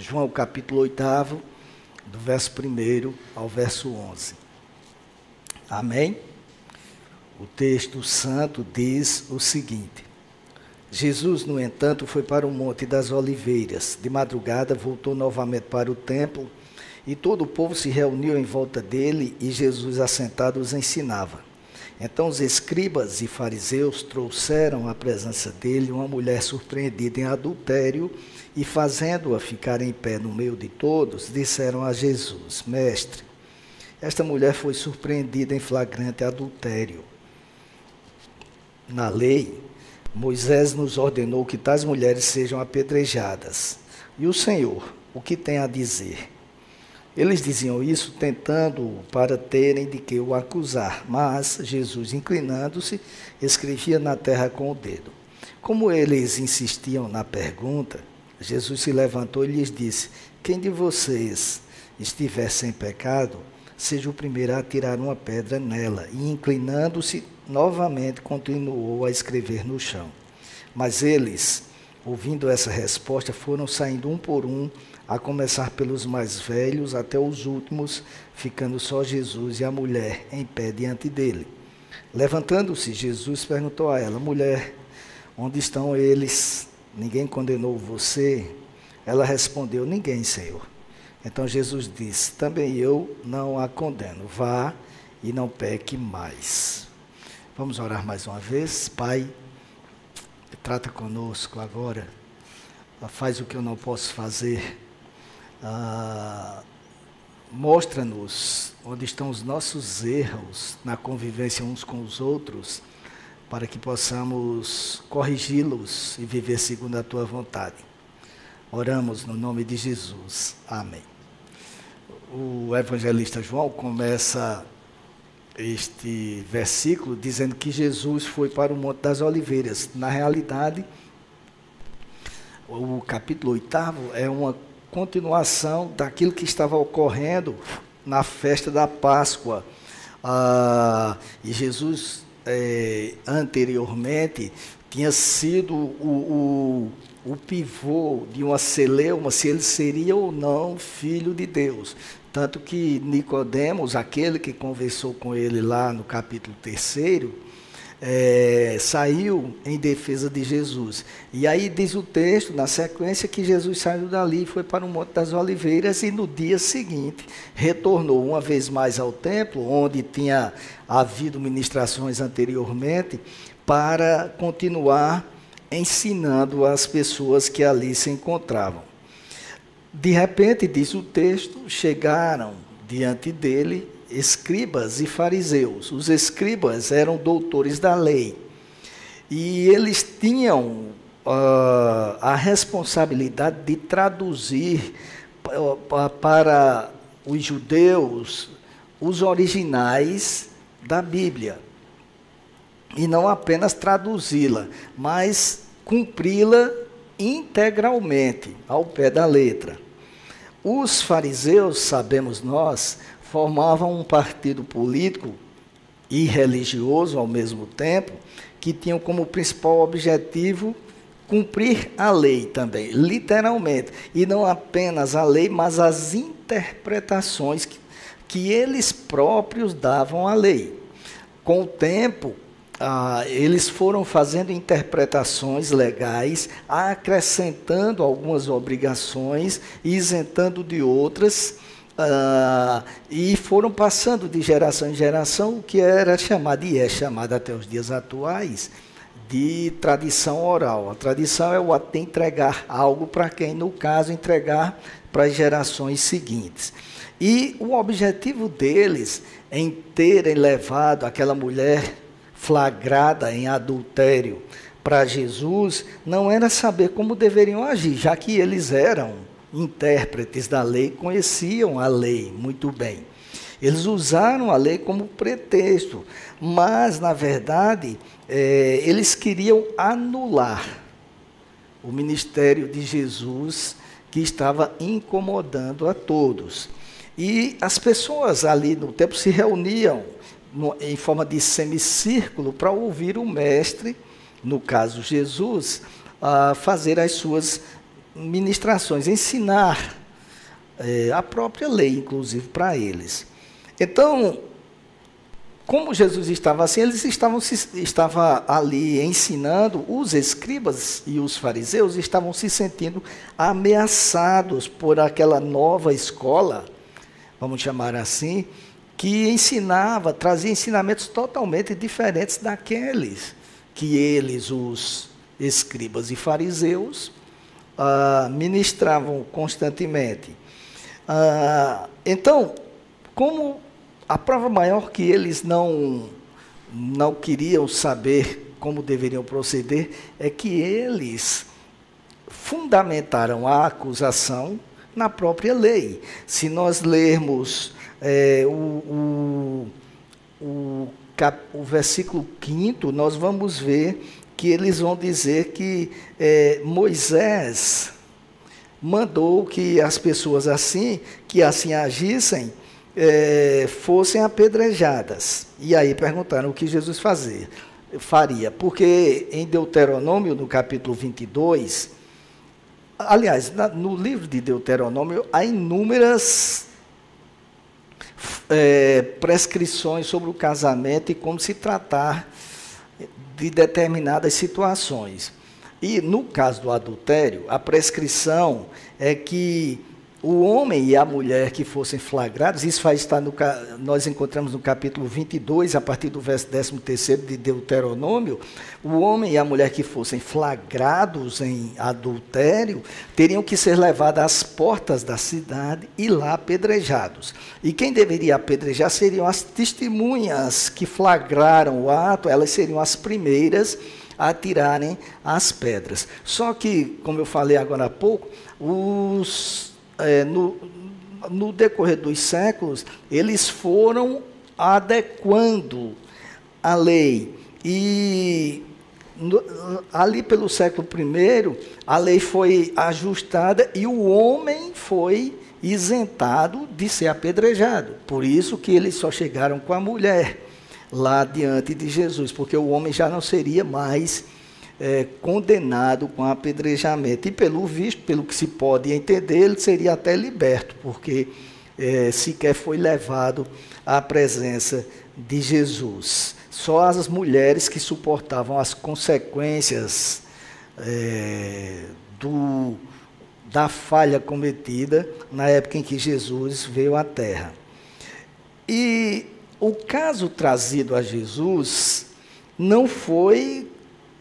João capítulo 8, do verso 1 ao verso 11. Amém? O texto santo diz o seguinte: Jesus, no entanto, foi para o Monte das Oliveiras. De madrugada, voltou novamente para o templo e todo o povo se reuniu em volta dele e Jesus, assentado, os ensinava. Então os escribas e fariseus trouxeram à presença dele uma mulher surpreendida em adultério e, fazendo-a ficar em pé no meio de todos, disseram a Jesus: Mestre, esta mulher foi surpreendida em flagrante adultério. Na lei, Moisés nos ordenou que tais mulheres sejam apedrejadas. E o Senhor, o que tem a dizer? Eles diziam isso tentando para terem de que o acusar, mas Jesus, inclinando-se, escrevia na terra com o dedo. Como eles insistiam na pergunta, Jesus se levantou e lhes disse: Quem de vocês estiver sem pecado, seja o primeiro a tirar uma pedra nela. E inclinando-se novamente, continuou a escrever no chão. Mas eles, ouvindo essa resposta, foram saindo um por um a começar pelos mais velhos até os últimos, ficando só Jesus e a mulher em pé diante dele. Levantando-se, Jesus perguntou a ela: Mulher, onde estão eles? Ninguém condenou você? Ela respondeu: Ninguém, Senhor. Então Jesus disse: Também eu não a condeno. Vá e não peque mais. Vamos orar mais uma vez. Pai, trata conosco agora. Faz o que eu não posso fazer ah, Mostra-nos onde estão os nossos erros na convivência uns com os outros, para que possamos corrigi-los e viver segundo a tua vontade. Oramos no nome de Jesus. Amém. O evangelista João começa este versículo dizendo que Jesus foi para o Monte das Oliveiras. Na realidade, o capítulo 8 é uma continuação daquilo que estava ocorrendo na festa da Páscoa. Ah, e Jesus, é, anteriormente, tinha sido o, o, o pivô de uma celeuma, se ele seria ou não filho de Deus. Tanto que Nicodemos, aquele que conversou com ele lá no capítulo 3, é, saiu em defesa de Jesus. E aí diz o texto, na sequência, que Jesus saiu dali foi para o Monte das Oliveiras e no dia seguinte retornou uma vez mais ao templo, onde tinha havido ministrações anteriormente, para continuar ensinando as pessoas que ali se encontravam. De repente, diz o texto, chegaram diante dele escribas e fariseus. Os escribas eram doutores da lei e eles tinham uh, a responsabilidade de traduzir para os judeus os originais da Bíblia. E não apenas traduzi-la, mas cumpri-la integralmente, ao pé da letra. Os fariseus, sabemos nós, formavam um partido político e religioso ao mesmo tempo, que tinham como principal objetivo cumprir a lei também, literalmente, e não apenas a lei, mas as interpretações que, que eles próprios davam à lei. Com o tempo, ah, eles foram fazendo interpretações legais, acrescentando algumas obrigações, isentando de outras, Uh, e foram passando de geração em geração o que era chamado, e é chamado até os dias atuais, de tradição oral. A tradição é o de entregar algo para quem, no caso, entregar para as gerações seguintes. E o objetivo deles em terem levado aquela mulher flagrada em adultério para Jesus não era saber como deveriam agir, já que eles eram intérpretes da lei conheciam a lei muito bem. Eles usaram a lei como pretexto, mas, na verdade, é, eles queriam anular o ministério de Jesus que estava incomodando a todos. E as pessoas ali no tempo se reuniam no, em forma de semicírculo para ouvir o mestre, no caso Jesus, a fazer as suas ministrações, ensinar é, a própria lei, inclusive, para eles. Então, como Jesus estava assim, eles estavam estava ali ensinando, os escribas e os fariseus estavam se sentindo ameaçados por aquela nova escola, vamos chamar assim, que ensinava, trazia ensinamentos totalmente diferentes daqueles que eles, os escribas e fariseus, ah, ministravam constantemente. Ah, então, como a prova maior que eles não, não queriam saber como deveriam proceder é que eles fundamentaram a acusação na própria lei. Se nós lermos é, o, o, o, cap, o versículo 5, nós vamos ver que eles vão dizer que é, Moisés mandou que as pessoas assim, que assim agissem, é, fossem apedrejadas. E aí perguntaram o que Jesus fazia, faria. Porque em Deuteronômio, no capítulo 22, aliás, na, no livro de Deuteronômio, há inúmeras é, prescrições sobre o casamento e como se tratar de determinadas situações. E no caso do adultério, a prescrição é que o homem e a mulher que fossem flagrados, isso vai estar no, nós encontramos no capítulo 22, a partir do verso 13 de Deuteronômio, o homem e a mulher que fossem flagrados em adultério, teriam que ser levados às portas da cidade e lá apedrejados. E quem deveria apedrejar seriam as testemunhas que flagraram o ato, elas seriam as primeiras a tirarem as pedras. Só que, como eu falei agora há pouco, os é, no, no decorrer dos séculos, eles foram adequando a lei. E no, ali pelo século I, a lei foi ajustada e o homem foi isentado de ser apedrejado. Por isso que eles só chegaram com a mulher lá diante de Jesus, porque o homem já não seria mais é, condenado com apedrejamento. E pelo visto, pelo que se pode entender, ele seria até liberto, porque é, sequer foi levado à presença de Jesus. Só as mulheres que suportavam as consequências é, do, da falha cometida na época em que Jesus veio à Terra. E o caso trazido a Jesus não foi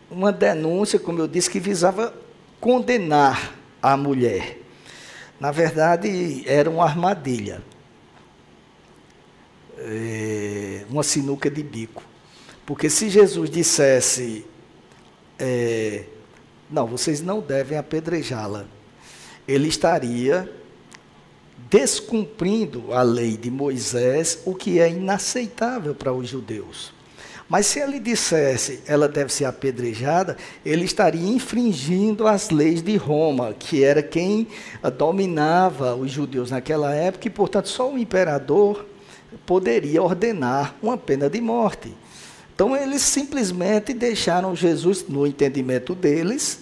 uma denúncia, como eu disse, que visava condenar a mulher. Na verdade, era uma armadilha, é, uma sinuca de bico. Porque se Jesus dissesse, é, não, vocês não devem apedrejá-la, ele estaria descumprindo a lei de Moisés, o que é inaceitável para os judeus. Mas se ele dissesse ela deve ser apedrejada, ele estaria infringindo as leis de Roma, que era quem dominava os judeus naquela época, e, portanto, só o imperador poderia ordenar uma pena de morte. Então, eles simplesmente deixaram Jesus, no entendimento deles,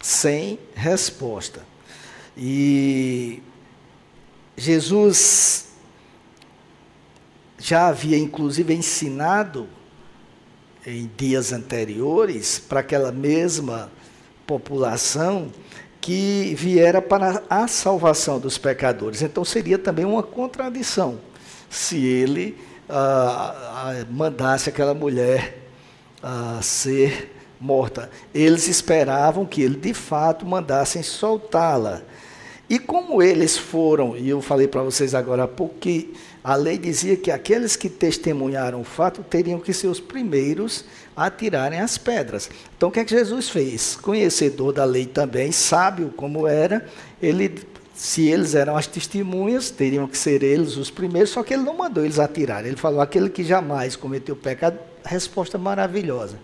sem resposta. E Jesus já havia, inclusive, ensinado em dias anteriores para aquela mesma população que viera para a salvação dos pecadores. Então seria também uma contradição se ele ah, ah, mandasse aquela mulher ah, ser morta. Eles esperavam que ele de fato mandassem soltá-la. E como eles foram, e eu falei para vocês agora há pouco que a lei dizia que aqueles que testemunharam o fato teriam que ser os primeiros a tirarem as pedras. Então o que é que Jesus fez? Conhecedor da lei também, sábio como era, ele se eles eram as testemunhas, teriam que ser eles os primeiros, só que ele não mandou eles atirar. Ele falou: aquele que jamais cometeu pecado, resposta maravilhosa.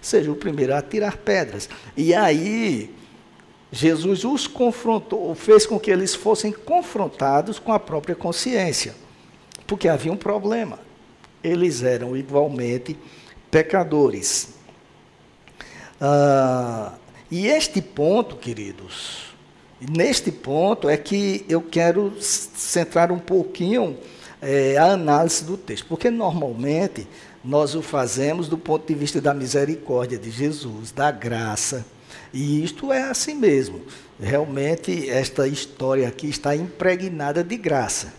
Seja o primeiro a tirar pedras. E aí, Jesus os confrontou, fez com que eles fossem confrontados com a própria consciência. Porque havia um problema. Eles eram igualmente pecadores. Ah, e este ponto, queridos, neste ponto é que eu quero centrar um pouquinho é, a análise do texto, porque normalmente nós o fazemos do ponto de vista da misericórdia de Jesus, da graça. E isto é assim mesmo. Realmente, esta história aqui está impregnada de graça.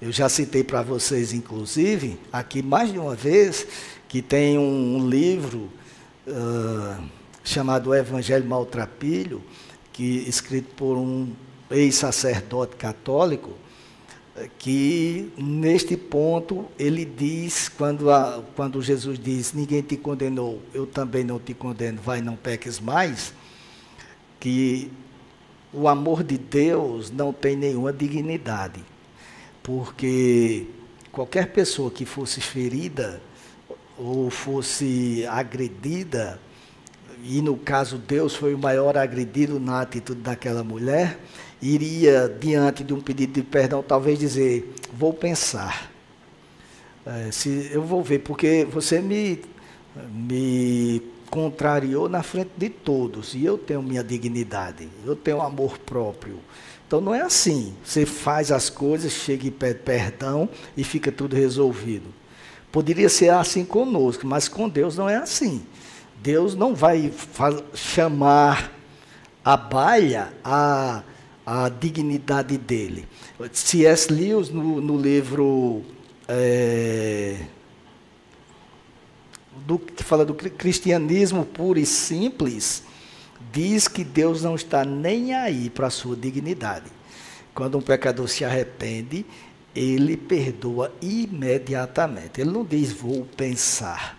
Eu já citei para vocês, inclusive, aqui mais de uma vez, que tem um, livro uh, chamado Evangelho Maltrapilho, que escrito por um ex-sacerdote católico, que neste ponto ele diz, quando, a, quando Jesus diz, ninguém te condenou, eu também não te condeno, vai, não peques mais, que o amor de Deus não tem nenhuma dignidade, porque qualquer pessoa que fosse ferida ou fosse agredida, e no caso Deus foi o maior agredido na atitude daquela mulher, iria, diante de um pedido de perdão, talvez dizer: Vou pensar. É, se, eu vou ver, porque você me, me contrariou na frente de todos, e eu tenho minha dignidade, eu tenho amor próprio. Então não é assim. Você faz as coisas, chega e pede perdão e fica tudo resolvido. Poderia ser assim conosco, mas com Deus não é assim. Deus não vai chamar a baia a a dignidade dele. C.S. Lewis, no, no livro é, do, que fala do cristianismo puro e simples, diz que Deus não está nem aí para a sua dignidade. Quando um pecador se arrepende, ele perdoa imediatamente. Ele não diz, vou pensar.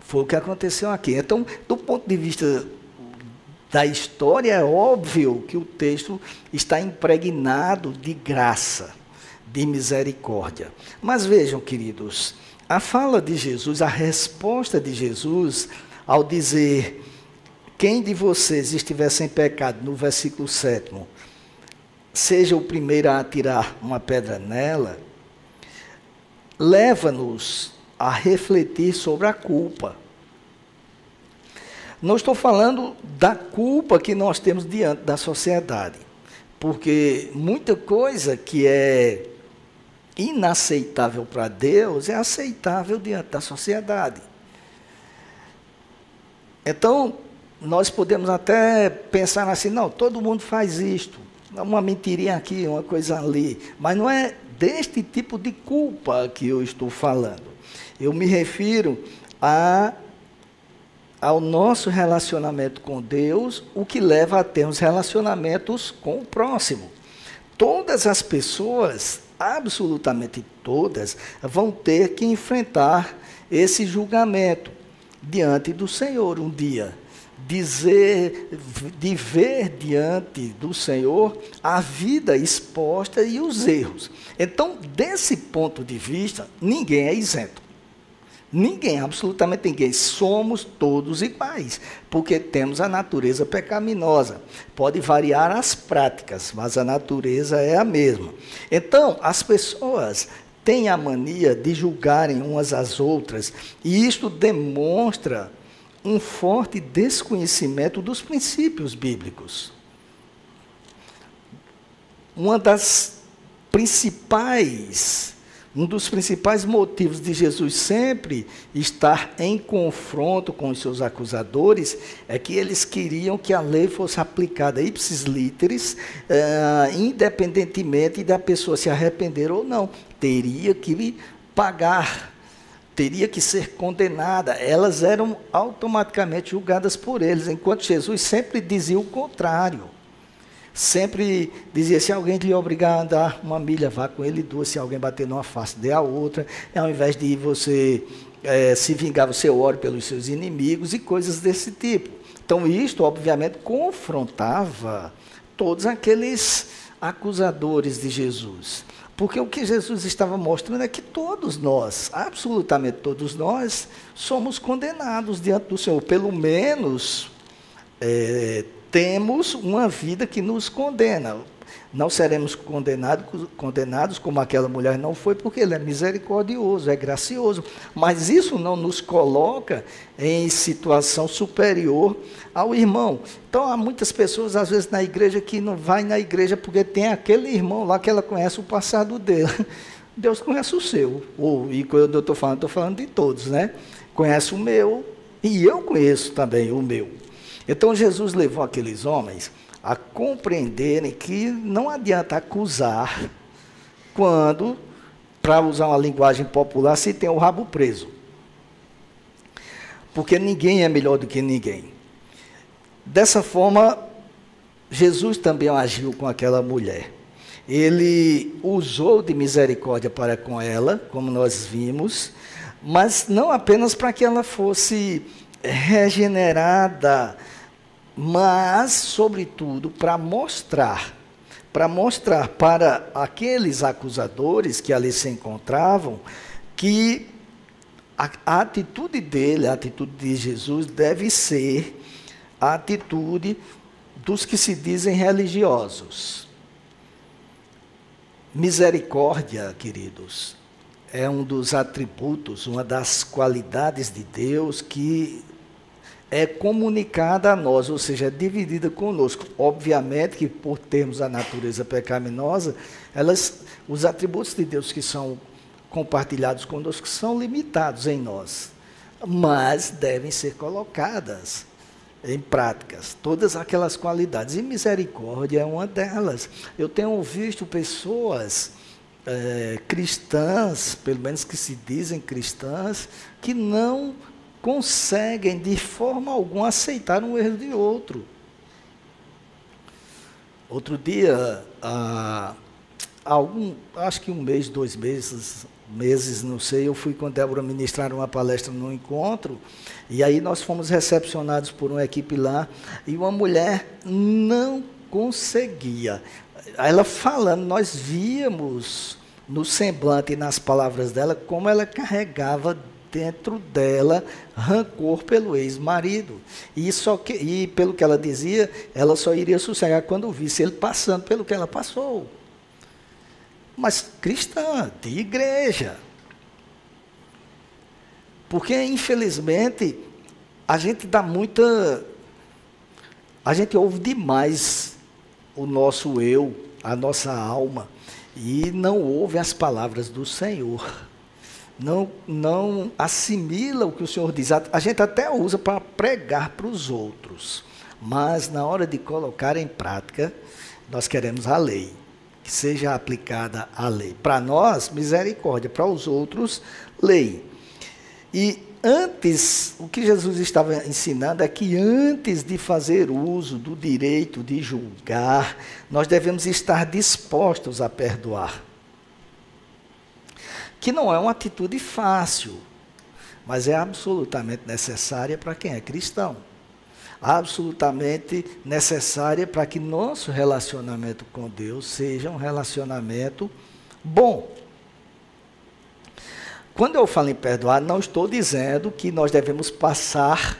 Foi o que aconteceu aqui. Então, do ponto de vista da história, é óbvio que o texto está impregnado de graça, de misericórdia. Mas vejam, queridos, a fala de Jesus, a resposta de Jesus ao dizer: Quem de vocês estiver sem pecado, no versículo 7, seja o primeiro a atirar uma pedra nela, leva-nos a refletir sobre a culpa. Não estou falando da culpa que nós temos diante da sociedade, porque muita coisa que é inaceitável para Deus é aceitável diante da sociedade. Então, nós podemos até pensar assim, não, todo mundo faz isto, uma mentirinha aqui, uma coisa ali, mas não é deste tipo de culpa que eu estou falando. Eu me refiro a ao nosso relacionamento com Deus, o que leva a termos relacionamentos com o próximo. Todas as pessoas, absolutamente todas, vão ter que enfrentar esse julgamento diante do Senhor um dia. Dizer, de ver diante do Senhor a vida exposta e os erros. Então, desse ponto de vista, ninguém é isento. Ninguém, absolutamente ninguém. Somos todos iguais, porque temos a natureza pecaminosa. Pode variar as práticas, mas a natureza é a mesma. Então, as pessoas têm a mania de julgarem umas às outras, e isto demonstra um forte desconhecimento dos princípios bíblicos. Uma das principais um dos principais motivos de Jesus sempre estar em confronto com os seus acusadores é que eles queriam que a lei fosse aplicada ipsis literis, uh, independentemente da pessoa se arrepender ou não. Teria que pagar, teria que ser condenada. Elas eram automaticamente julgadas por eles, enquanto Jesus sempre dizia o contrário sempre dizia: se alguém lhe obrigar a andar uma milha, vá com ele duas. Se alguém bater numa face, dê a outra. Ao invés de você é, se vingar, você ore pelos seus inimigos e coisas desse tipo. Então, isto, obviamente, confrontava todos aqueles acusadores de Jesus. Porque o que Jesus estava mostrando é que todos nós, absolutamente todos nós, somos condenados diante do Senhor. Pelo menos. É, temos uma vida que nos condena. não seremos condenados, condenados como aquela mulher não foi, porque ele é misericordioso, é gracioso. Mas isso não nos coloca em situação superior ao irmão. Então há muitas pessoas, às vezes, na igreja que não vai na igreja porque tem aquele irmão lá que ela conhece o passado dele. Deus conhece o seu. Ou, e quando eu estou falando, estou falando de todos, né? Conhece o meu e eu conheço também o meu. Então Jesus levou aqueles homens a compreenderem que não adianta acusar quando, para usar uma linguagem popular, se tem o rabo preso. Porque ninguém é melhor do que ninguém. Dessa forma, Jesus também agiu com aquela mulher. Ele usou de misericórdia para com ela, como nós vimos, mas não apenas para que ela fosse regenerada, mas, sobretudo, para mostrar, para mostrar para aqueles acusadores que ali se encontravam que a, a atitude dele, a atitude de Jesus, deve ser a atitude dos que se dizem religiosos. Misericórdia, queridos, é um dos atributos, uma das qualidades de Deus que é comunicada a nós, ou seja, é dividida conosco. Obviamente que por termos a natureza pecaminosa, elas, os atributos de Deus que são compartilhados conosco são limitados em nós, mas devem ser colocadas em práticas, todas aquelas qualidades. E misericórdia é uma delas. Eu tenho visto pessoas é, cristãs, pelo menos que se dizem cristãs, que não conseguem de forma alguma aceitar um erro de outro. Outro dia, ah, algum, acho que um mês, dois meses, meses, não sei, eu fui com Débora ministrar uma palestra no encontro, e aí nós fomos recepcionados por uma equipe lá, e uma mulher não conseguia. Ela falando, nós víamos no semblante e nas palavras dela como ela carregava dentro dela rancor pelo ex-marido. E, só e pelo que ela dizia, ela só iria sossegar quando visse ele passando pelo que ela passou. Mas cristã, de igreja. Porque, infelizmente, a gente dá muita. A gente ouve demais o nosso eu, a nossa alma, e não ouve as palavras do Senhor não, não assimila o que o Senhor diz. A, a gente até usa para pregar para os outros, mas na hora de colocar em prática, nós queremos a lei, que seja aplicada a lei. Para nós, misericórdia, para os outros, lei. E antes, o que Jesus estava ensinando é que antes de fazer uso do direito de julgar, nós devemos estar dispostos a perdoar que não é uma atitude fácil, mas é absolutamente necessária para quem é cristão. Absolutamente necessária para que nosso relacionamento com Deus seja um relacionamento bom. Quando eu falo em perdoar, não estou dizendo que nós devemos passar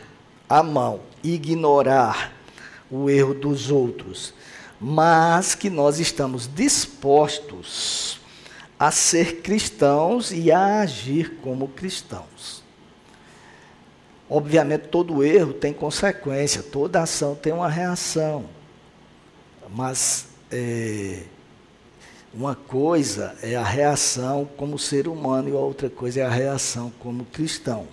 a mão, ignorar o erro dos outros, mas que nós estamos dispostos a ser cristãos e a agir como cristãos. Obviamente, todo erro tem consequência, toda ação tem uma reação. Mas é, uma coisa é a reação como ser humano e outra coisa é a reação como cristão.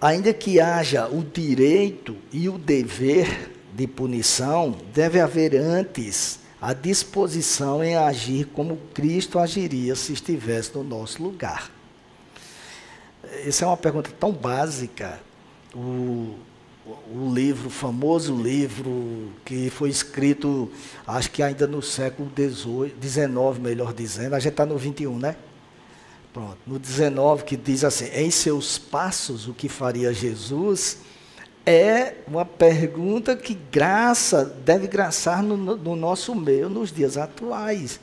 Ainda que haja o direito e o dever de punição, deve haver antes a disposição em agir como Cristo agiria se estivesse no nosso lugar? Essa é uma pergunta tão básica. O, o livro, o famoso livro que foi escrito, acho que ainda no século XIX, melhor dizendo, a gente está no 21, né? Pronto, no 19, que diz assim: em seus passos, o que faria Jesus? É uma pergunta que graça, deve graçar no, no, nosso meio nos dias atuais.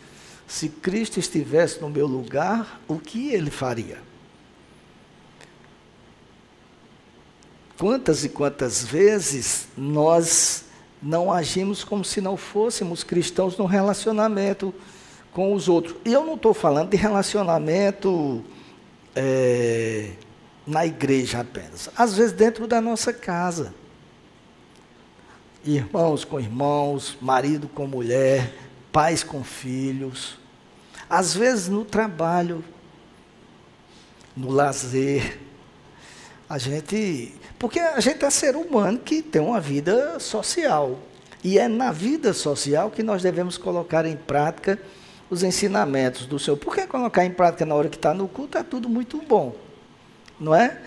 Se Cristo estivesse no meu lugar, o que ele faria? Quantas e quantas vezes nós não agimos como se não fôssemos cristãos no relacionamento com os outros. E eu não estou falando de relacionamento é, na igreja apenas, às vezes dentro da nossa casa. Irmãos com irmãos, marido com mulher, pais com filhos, às vezes no trabalho, no lazer. A gente. Porque a gente é ser humano que tem uma vida social. E é na vida social que nós devemos colocar em prática os ensinamentos do Senhor. Porque colocar em prática na hora que está no culto é tudo muito bom. Não é?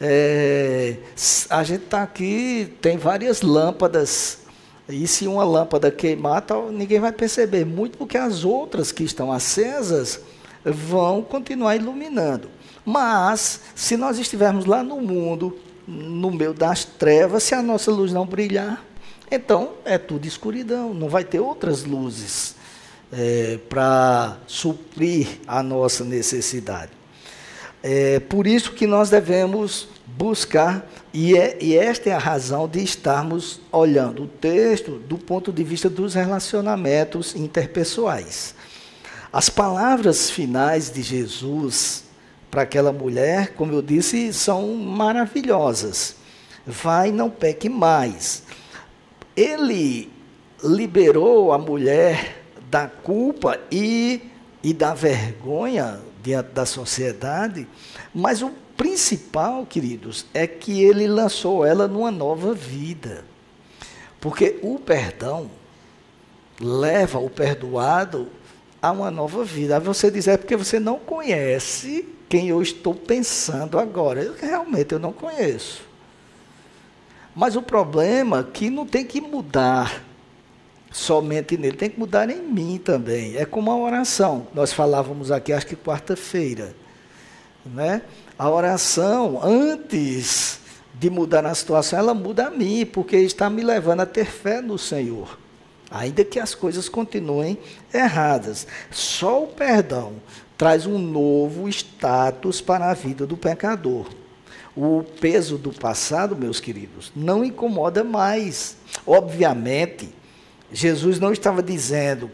é a gente está aqui, tem várias lâmpadas. E se uma lâmpada queimar, ninguém vai perceber. Muito porque as outras que estão acesas vão continuar iluminando. Mas, se nós estivermos lá no mundo, no meio das trevas, se a nossa luz não brilhar, então é tudo escuridão, não vai ter outras luzes é, para suprir a nossa necessidade. É por isso que nós devemos buscar, e, é, e esta é a razão de estarmos olhando o texto do ponto de vista dos relacionamentos interpessoais. As palavras finais de Jesus para aquela mulher, como eu disse, são maravilhosas. Vai, não peque mais. Ele liberou a mulher da culpa e, e da vergonha diante da sociedade, mas o principal, queridos, é que ele lançou ela numa nova vida. Porque o perdão leva o perdoado a uma nova vida. Aí você diz, é porque você não conhece quem eu estou pensando agora. Eu, realmente eu não conheço. Mas o problema é que não tem que mudar somente nele, tem que mudar em mim também. É como a oração. Nós falávamos aqui, acho que quarta-feira. Né? A oração, antes de mudar a situação, ela muda a mim, porque está me levando a ter fé no Senhor. Ainda que as coisas continuem erradas. Só o perdão traz um novo status para a vida do pecador. O peso do passado, meus queridos, não incomoda mais. Obviamente, Jesus não estava dizendo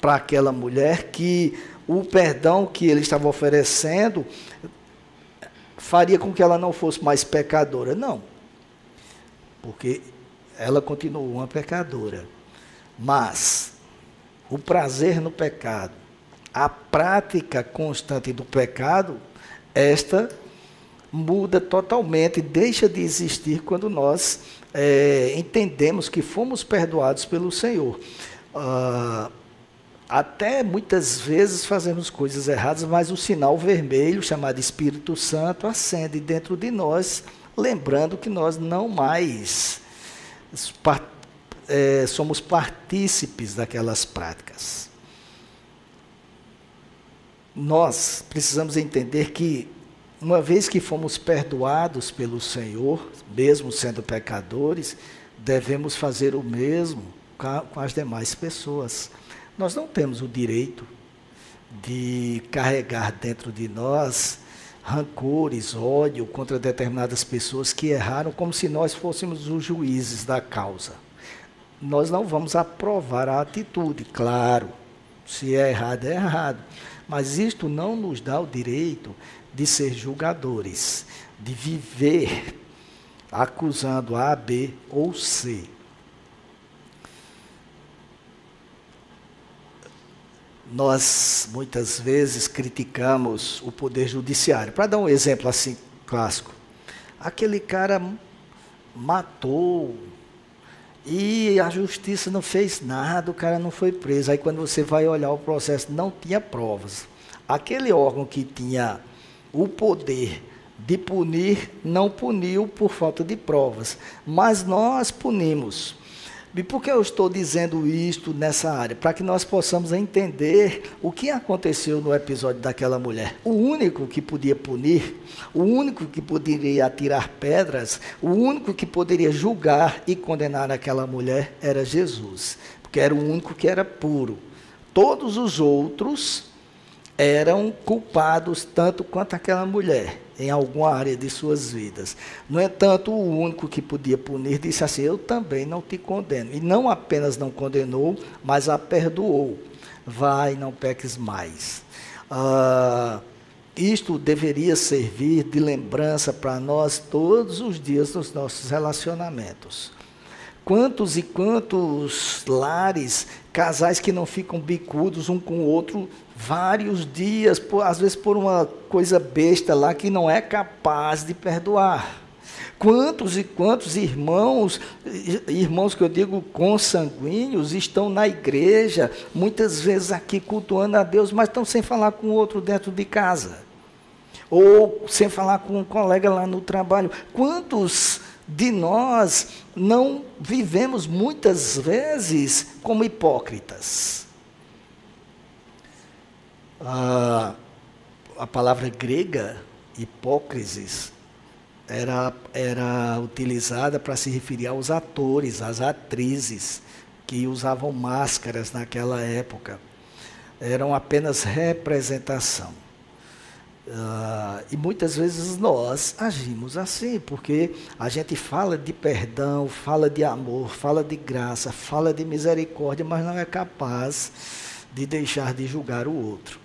para aquela mulher que o perdão que ele estava oferecendo faria com que ela não fosse mais pecadora. Não. Porque ela continuou uma pecadora. Mas o prazer no pecado a prática constante do pecado, esta muda totalmente, deixa de existir quando nós é, entendemos que fomos perdoados pelo Senhor. Ah, até muitas vezes fazemos coisas erradas, mas o sinal vermelho, chamado Espírito Santo, acende dentro de nós, lembrando que nós não mais é, somos partícipes daquelas práticas nós precisamos entender que, uma vez que fomos perdoados pelo Senhor, mesmo sendo pecadores, devemos fazer o mesmo com as demais pessoas. Nós não temos o direito de carregar dentro de nós rancores, ódio contra determinadas pessoas que erraram, como se nós fôssemos os juízes da causa. Nós não vamos aprovar a atitude, claro. Se é errado, é errado. Mas isto não nos dá o direito de ser julgadores, de viver acusando A, B ou C. Nós muitas vezes criticamos o poder judiciário. Para dar um exemplo assim clássico, aquele cara matou e a justiça não fez nada, o cara não foi preso. Aí quando você vai olhar o processo, não tinha provas. Aquele órgão que tinha o poder de punir, não puniu por falta de provas. Mas nós punimos. E por que eu estou dizendo isto nessa área? Para que nós possamos entender o que aconteceu no episódio daquela mulher. O único que podia punir, o único que poderia atirar pedras, o único que poderia julgar e condenar aquela mulher era Jesus, porque era o único que era puro. Todos os outros eram culpados tanto quanto aquela mulher. em alguma área de suas vidas. No entanto, o único que podia punir disse assim: Eu também não te condeno. E não apenas não condenou, mas a perdoou. Vai, não peques mais. Ah, isto deveria servir de lembrança para nós todos os dias nos nossos relacionamentos. Quantos e quantos lares, casais que não ficam bicudos um com o outro vários dias, por, às vezes por uma coisa besta lá que não é capaz de perdoar. Quantos e quantos irmãos, irmãos que eu digo consanguíneos, estão na igreja, muitas vezes aqui cultuando a Deus, mas estão sem falar com o outro dentro de casa. Ou sem falar com um colega lá no trabalho. Quantos de nós não vivemos muitas vezes como hipócritas. Ah, a palavra grega, hipócrisis, era, era utilizada para se referir aos atores, às atrizes, que usavam máscaras naquela época. Eram apenas representação. Uh, e muitas vezes nós agimos assim, porque a gente fala de perdão, fala de amor, fala de graça, fala de misericórdia, mas não é capaz de deixar de julgar o outro.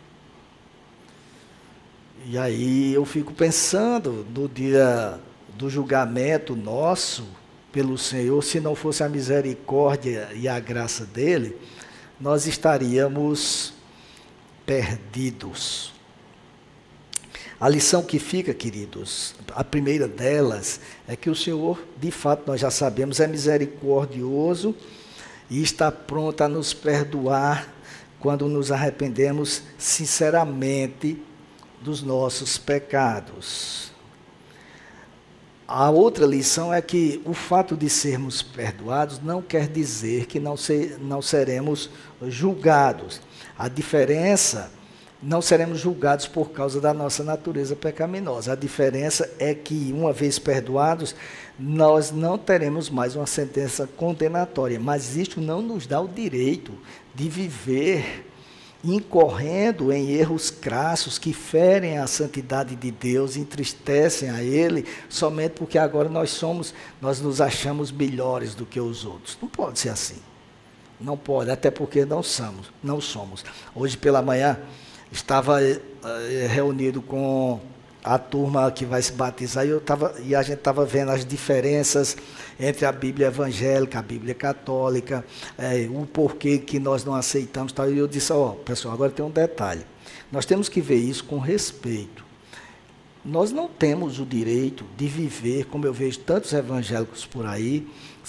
E aí eu fico pensando no dia do julgamento nosso pelo Senhor, se não fosse a misericórdia e a graça dele, nós estaríamos perdidos. A lição que fica, queridos, a primeira delas é que o Senhor, de fato, nós já sabemos, é misericordioso e está pronto a nos perdoar quando nos arrependemos sinceramente dos nossos pecados. A outra lição é que o fato de sermos perdoados não quer dizer que não, não seremos julgados. A diferença não seremos julgados por causa da nossa natureza pecaminosa. A diferença é que, uma vez perdoados, nós não teremos mais uma sentença condenatória, mas isto não nos dá o direito de viver incorrendo em erros crassos que ferem a santidade de Deus, entristecem a Ele, somente porque agora nós somos, nós nos achamos melhores do que os outros. Não pode ser assim. Não pode, até porque não somos, não somos. Hoje pela manhã estava eh, reunido com a turma que vai se batizar e, eu tava, e a gente estava vendo as diferenças entre a Bíblia evangélica, a Bíblia católica, é, o porquê que nós não aceitamos. Tal. E eu disse, ó, oh, pessoal, agora tem um detalhe. Nós temos que ver isso com respeito. Nós não temos o direito de viver, como eu vejo tantos evangélicos por aí,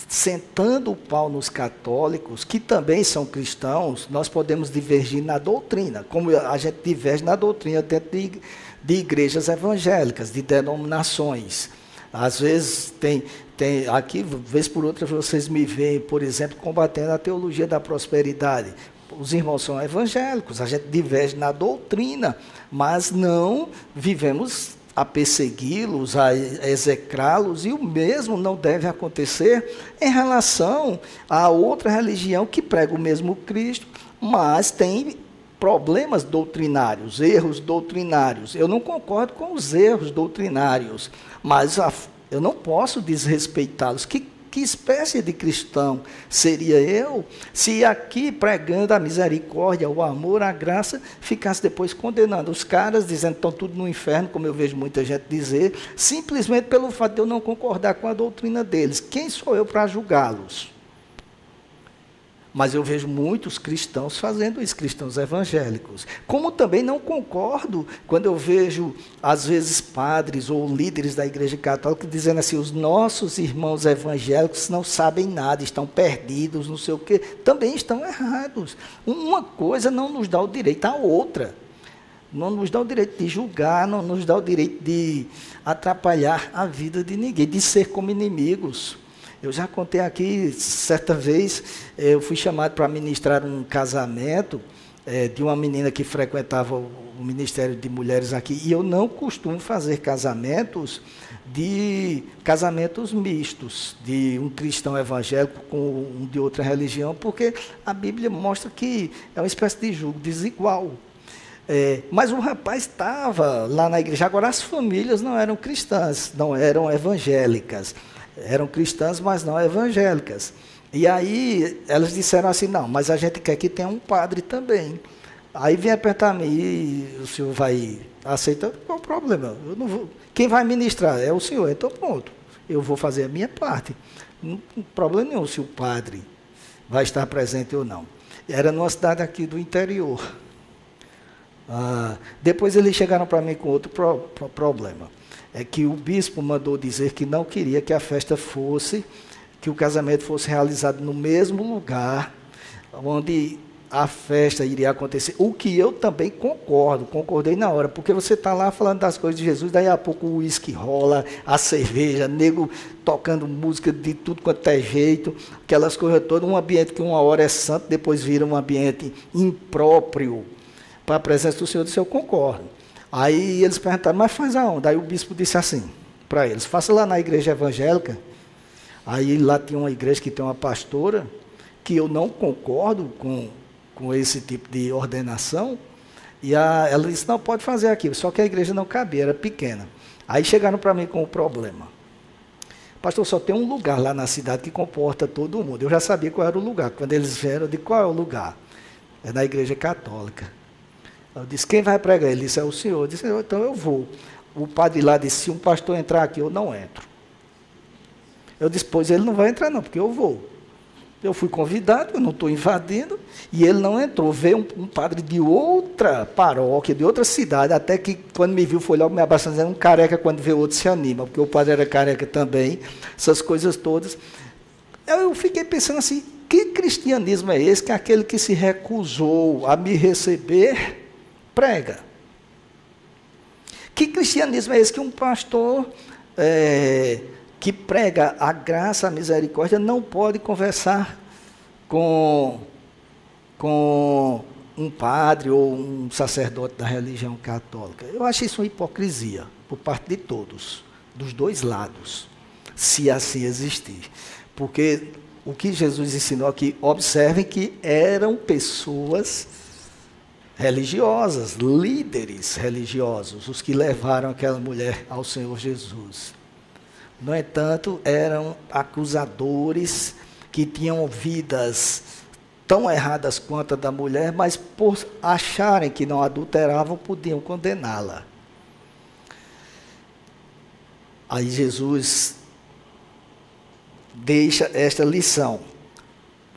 sentando o pau nos católicos, que também são cristãos, nós podemos divergir na doutrina, como a gente diverge na doutrina dentro de, de igrejas evangélicas, de denominações. Às vezes tem, tem aqui, vez por outra, vocês me veem, por exemplo, combatendo a teologia da prosperidade. Os irmãos são evangélicos, a gente diverge na doutrina, mas não vivemos a persegui-los, a execrá-los, e o mesmo não deve acontecer em relação a outra religião que prega o mesmo Cristo, mas tem problemas doutrinários, erros doutrinários. Eu não concordo com os erros doutrinários, mas a, eu não posso desrespeitá-los. Que que espécie de cristão seria eu se aqui pregando a misericórdia, o amor, a graça, ficasse depois condenando os caras, dizendo que estão tudo no inferno, como eu vejo muita gente dizer, simplesmente pelo fato de eu não concordar com a doutrina deles? Quem sou eu para julgá-los? Mas eu vejo muitos cristãos fazendo isso, cristãos evangélicos. Como também não concordo quando eu vejo, às vezes, padres ou líderes da Igreja Católica dizendo assim: os nossos irmãos evangélicos não sabem nada, estão perdidos, não sei o quê. Também estão errados. Uma coisa não nos dá o direito à outra. Não nos dá o direito de julgar, não nos dá o direito de atrapalhar a vida de ninguém, de ser como inimigos. Eu já contei aqui, certa vez, eh, eu fui chamado para ministrar um casamento é, de uma menina que frequentava o Ministério de Mulheres aqui, e eu não costumo fazer casamentos de casamentos mistos, de um cristão evangélico com um de outra religião, porque a Bíblia mostra que é uma espécie de julgo desigual. É, mas o rapaz estava lá na igreja. Agora, as famílias não eram cristãs, não eram evangélicas. Eram cristãs, mas não evangélicas. E aí elas disseram assim: não, mas a gente quer que tenha um padre também. Aí vem apertar-me, o senhor vai aceitar? Qual o problema? Eu não vou. Quem vai ministrar é o senhor, então pronto. Eu vou fazer a minha parte. Não tem problema nenhum se o padre vai estar presente ou não. Era numa cidade aqui do interior. Ah, depois eles chegaram para mim com outro pro, pro, problema. É que o bispo mandou dizer que não queria que a festa fosse, que o casamento fosse realizado no mesmo lugar onde a festa iria acontecer. O que eu também concordo, concordei na hora, porque você está lá falando das coisas de Jesus, daí a pouco o uísque rola, a cerveja, nego tocando música de tudo quanto é jeito, aquelas coisas todas, um ambiente que uma hora é santo, depois vira um ambiente impróprio para a presença do Senhor, disse, eu concordo. Aí eles perguntaram, mas faz aonde? Aí o bispo disse assim para eles, faça lá na igreja evangélica. Aí lá tinha uma igreja que tem uma pastora, que eu não concordo com com esse tipo de ordenação. E a, ela disse: não, pode fazer aquilo. Só que a igreja não cabia, era pequena. Aí chegaram para mim com o problema. Pastor, só tem um lugar lá na cidade que comporta todo mundo. Eu já sabia qual era o lugar. Quando eles vieram, eu disse: qual é o lugar? É na igreja católica. Eu disse: quem vai pregar? Ele disse: é o senhor. Eu disse: então eu vou. O padre lá disse: se um pastor entrar aqui, eu não entro. Eu disse: pois ele não vai entrar, não, porque eu vou. Eu fui convidado, eu não estou invadindo, e ele não entrou. Veio um, um, padre de outra paróquia, de outra cidade, até que quando me viu foi logo me abraçando, dizendo um careca, quando vê outro se anima, porque o padre era careca também, essas coisas todas. Eu fiquei pensando assim, que cristianismo é esse que aquele que se recusou a me receber prega? Que cristianismo é esse que um pastor... É, que prega a graça, a misericórdia, não pode conversar com, com um padre ou um sacerdote da religião católica. Eu acho isso uma hipocrisia por parte de todos, dos dois lados, se assim existir. Porque o que Jesus ensinou aqui, observem que eram pessoas religiosas, líderes religiosos, os que levaram aquela mulher ao Senhor Jesus. No entanto, eram acusadores que tinham vidas tão erradas quanto a da mulher, mas por acharem que não adulteravam, podiam condená-la. Aí Jesus deixa esta lição.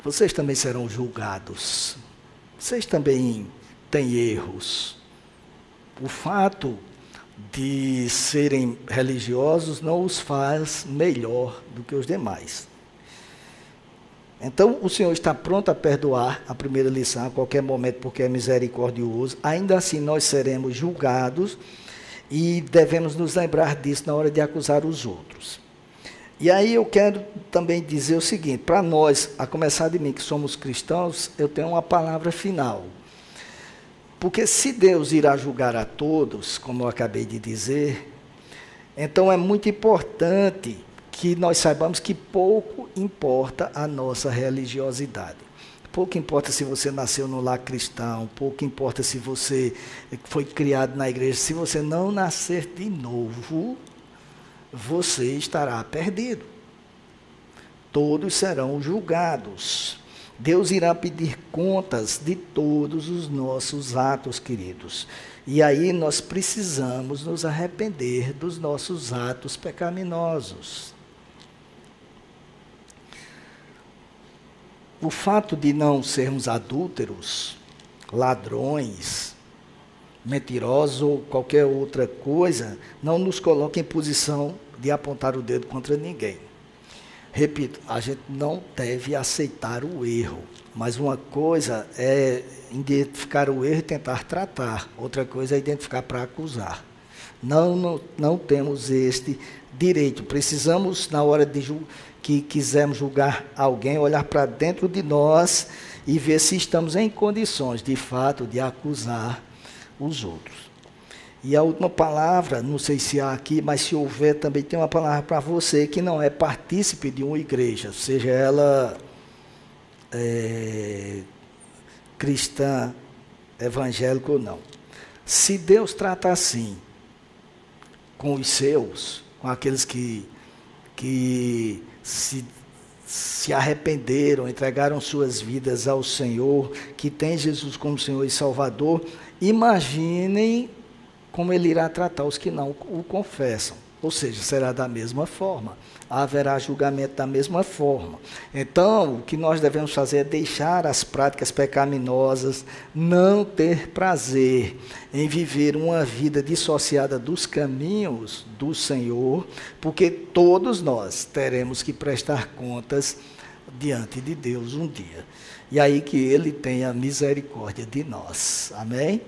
Vocês também serão julgados. Vocês também têm erros. O fato de serem religiosos não os faz melhor do que os demais. Então, o Senhor está pronto a perdoar a primeira lição a qualquer momento, porque é misericordioso. Ainda assim, nós seremos julgados e devemos nos lembrar disso na hora de acusar os outros. E aí eu quero também dizer o seguinte: para nós, a começar de mim que somos cristãos, eu tenho uma palavra final. Porque se Deus irá julgar a todos, como eu acabei de dizer, então é muito importante que nós saibamos que pouco importa a nossa religiosidade. Pouco importa se você nasceu no lar cristão, pouco importa se você foi criado na igreja. Se você não nascer de novo, você estará perdido. Todos serão julgados. Deus irá pedir contas de todos os nossos atos, queridos. E aí nós precisamos nos arrepender dos nossos atos pecaminosos. O fato de não sermos adúlteros, ladrões, mentirosos ou qualquer outra coisa, não nos coloca em posição de apontar o dedo contra ninguém. Repito, a gente não deve aceitar o erro, mas uma coisa é identificar o erro e tentar tratar, outra coisa é identificar para acusar. Não, não, não temos este direito. Precisamos, na hora de que quisermos julgar alguém, olhar para dentro de nós e ver se estamos em condições, de fato, de acusar os outros. E a última palavra, não sei se há aqui, mas se houver, também tem uma palavra para você que não é partícipe de uma igreja, seja ela é, cristã, evangélica ou não. Se Deus trata assim com os seus, com aqueles que, que se, se arrependeram, entregaram suas vidas ao Senhor, que tem Jesus como Senhor e Salvador, imaginem como ele irá tratar os que não o confessam. Ou seja, será da mesma forma. Haverá julgamento da mesma forma. Então, o que nós devemos fazer é deixar as práticas pecaminosas, não ter prazer em viver uma vida dissociada dos caminhos do Senhor, porque todos nós teremos que prestar contas diante de Deus um dia. E aí que Ele tenha misericórdia de nós. Amém?